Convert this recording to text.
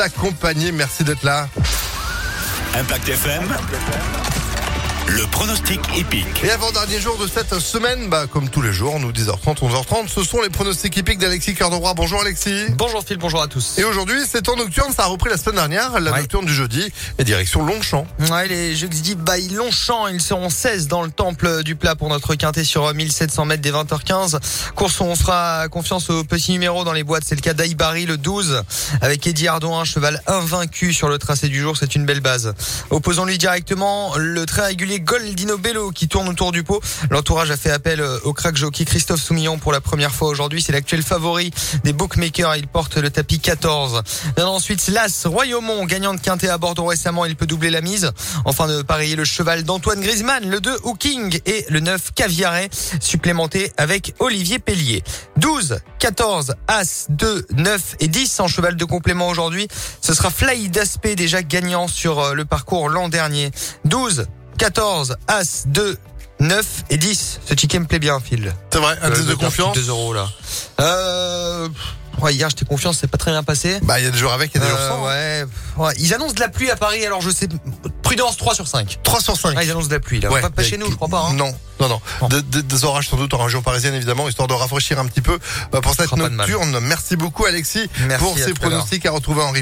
accompagner. Merci d'être là. Impact FM. Le pronostic épique. Et avant-dernier jour de cette semaine, bah, comme tous les jours, nous 10h30, 11h30, ce sont les pronostics épiques d'Alexis Roi. Bonjour Alexis. Bonjour Phil, bonjour à tous. Et aujourd'hui, c'est en nocturne, ça a repris la semaine dernière, la Ouais. nocturne du jeudi, et direction Longchamp. Ouais, les jeudi by Longchamp, ils seront 16 dans le temple du plat pour notre quintet sur 1700 mètres des 20h15. Course où on fera confiance aux petits numéros dans les boîtes. C'est le cas d'Aïbari, le 12, avec Eddie Ardon, un cheval invaincu sur le tracé du jour. C'est une belle base. Opposons-lui directement le très régulier Goldino Bello qui tourne autour du pot. L'entourage a fait appel euh, au crack jockey Christophe Soumillon pour la première fois aujourd'hui. C'est l'actuel favori des bookmakers. Il porte le tapis 14. Bien ensuite, l'As Royaumont, gagnant de quintet à Bordeaux récemment, il peut doubler la mise. Enfin de parier le cheval d'Antoine Griezmann, le 2 Hooking et le 9 Caviaret, supplémenté avec Olivier Pellier. 12, 14, As, 2, 9 et 10 en cheval de complément aujourd'hui. Ce sera Fly d'Aspect déjà gagnant sur euh, le parcours l'an dernier. 12, 14, As, 2, 9 et 10. Ce ticket me plaît bien, Phil. C'est vrai, un Euh, 10 de le confiance. 2 euros là. Euh, ouais, hier j'étais confiance, c'est pas très bien passé. Bah, il y a des jours avec, il y a des jours Euh, sans. hein. ouais, ouais, ils annoncent de la pluie à Paris, alors je sais. Prudence 3 sur 5. 3 sur 5. Ah, ils annoncent de la pluie là. Ouais. Pas, pas chez nous, je crois pas. Hein. Non, non, non. De- de- des orages sans doute en région parisienne évidemment, histoire de rafraîchir un petit peu euh, pour cette de nocturne. Merci beaucoup Alexis Merci, pour ces pronostics à retrouver en.